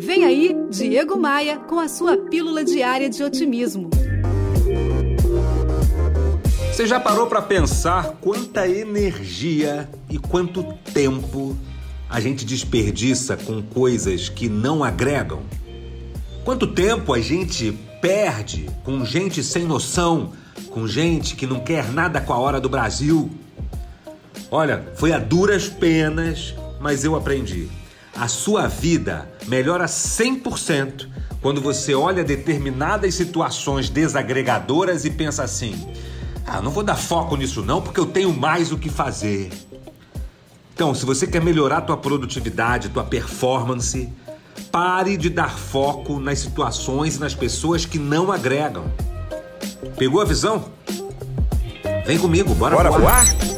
Vem aí, Diego Maia, com a sua pílula diária de otimismo. Você já parou para pensar quanta energia e quanto tempo a gente desperdiça com coisas que não agregam? Quanto tempo a gente perde com gente sem noção, com gente que não quer nada com a hora do Brasil? Olha, foi a duras penas, mas eu aprendi. A sua vida melhora 100% quando você olha determinadas situações desagregadoras e pensa assim: ah, não vou dar foco nisso não, porque eu tenho mais o que fazer. Então, se você quer melhorar tua produtividade, tua performance, pare de dar foco nas situações e nas pessoas que não agregam. Pegou a visão? Vem comigo, bora, bora voar. voar?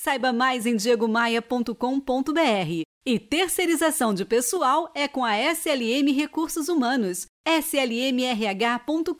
Saiba mais em diegomaia.com.br. E terceirização de pessoal é com a SLM Recursos Humanos, slmrh.com.br.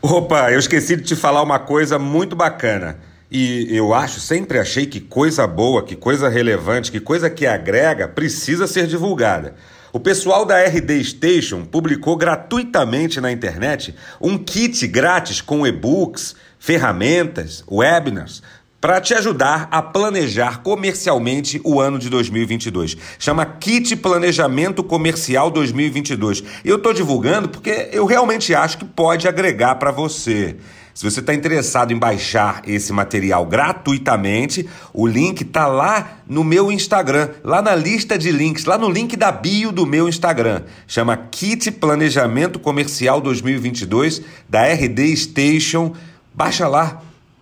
Opa, eu esqueci de te falar uma coisa muito bacana. E eu acho, sempre achei que coisa boa, que coisa relevante, que coisa que agrega precisa ser divulgada. O pessoal da RD Station publicou gratuitamente na internet um kit grátis com e-books, ferramentas, webinars para te ajudar a planejar comercialmente o ano de 2022. Chama Kit Planejamento Comercial 2022. E eu estou divulgando porque eu realmente acho que pode agregar para você. Se você está interessado em baixar esse material gratuitamente, o link está lá no meu Instagram, lá na lista de links, lá no link da bio do meu Instagram. Chama Kit Planejamento Comercial 2022 da RD Station. Baixa lá